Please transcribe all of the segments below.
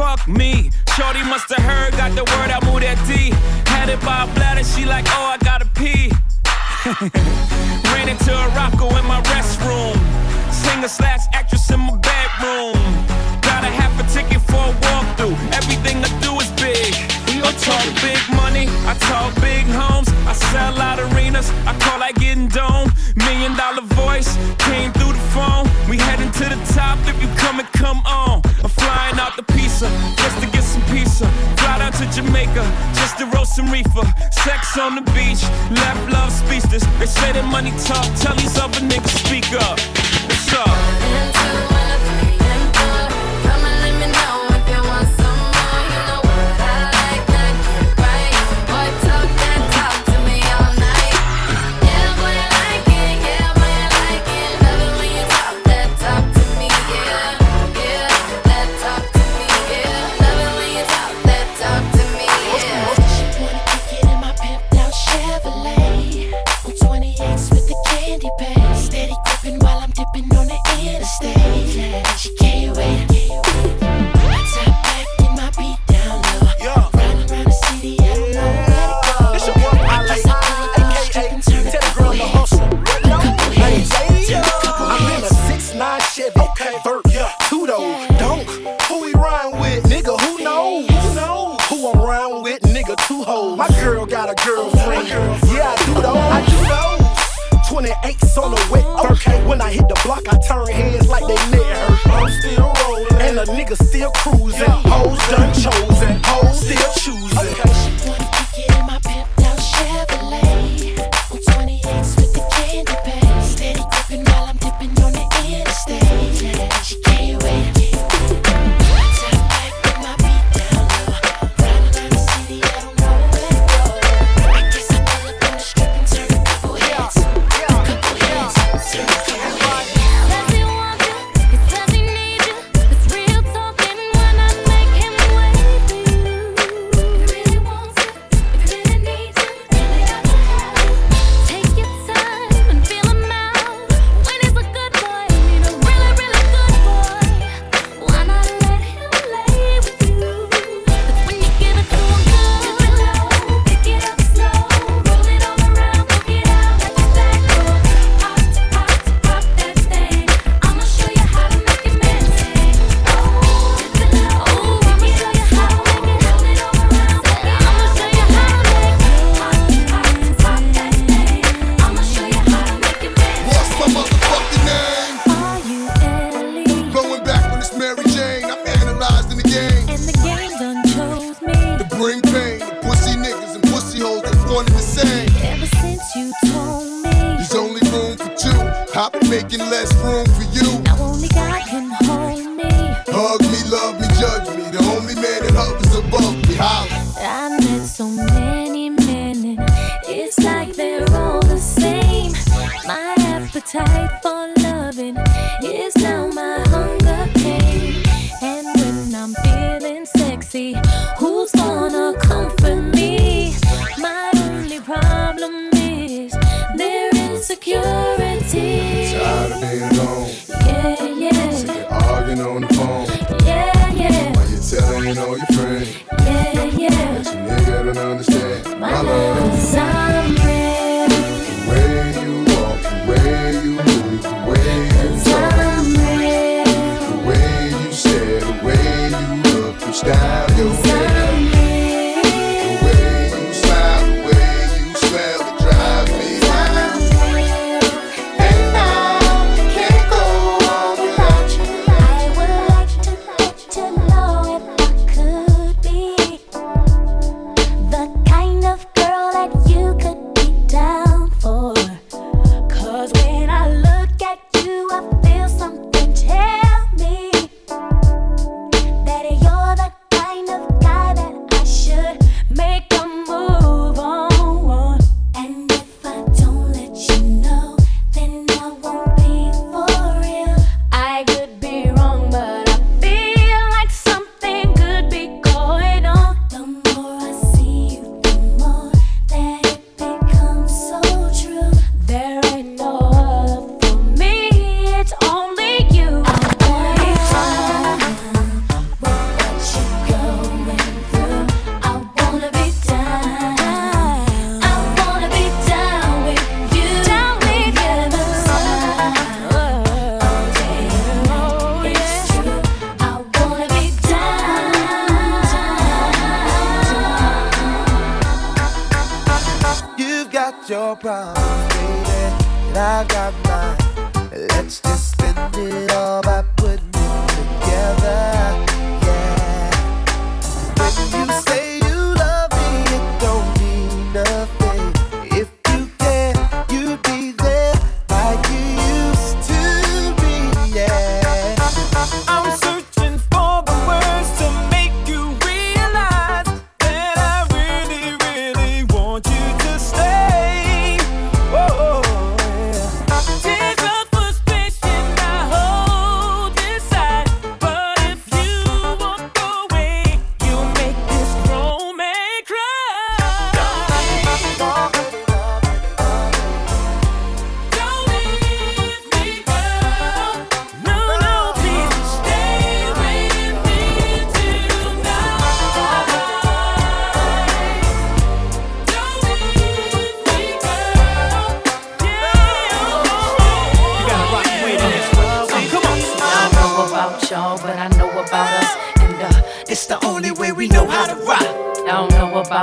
Fuck me. Shorty must have heard, got the word, I moved that D. Had it by a bladder, she like, oh, I gotta pee. Ran into a rocko in my restroom. Singer slash actress in my bedroom. Got a half a ticket for a walkthrough. Everything I do is big. I talk big money, I talk big homes. I sell out arenas, I call like getting dome. Million Jamaica just to roast some reefer. Sex on the beach, left love speechless. They say that money talk, tell these other niggas speak up. What's up? you're cruising. Hoes done chose. The kind your problems, baby. And I got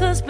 cause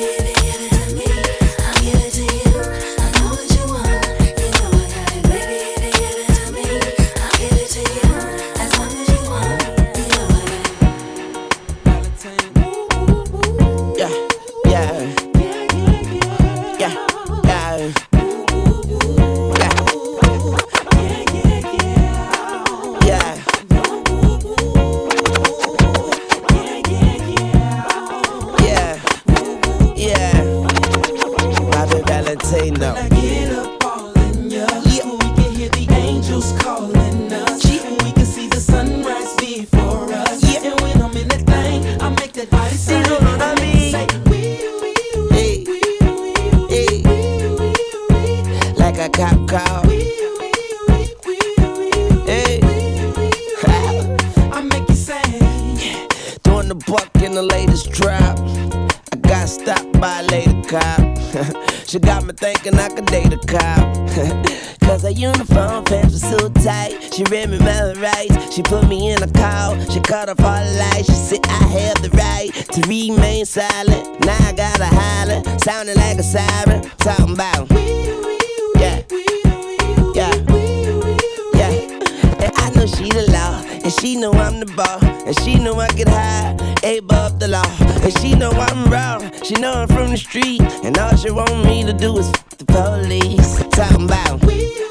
Latest drop. I got stopped by a lady cop. she got me thinking I could date a cop. Cause her uniform pants were so tight. She read me my rights. She put me in a call. She cut off all the lights. She said I have the right to remain silent. Now I gotta holler. Sounding like a siren. Talking about. Yeah. Yeah. Yeah. And I know she the law, and she know I'm the ball, and she know I get high, and she know I'm raw. She know I'm from the street, and all she want me to do is f- the police. Talking about. Yeah.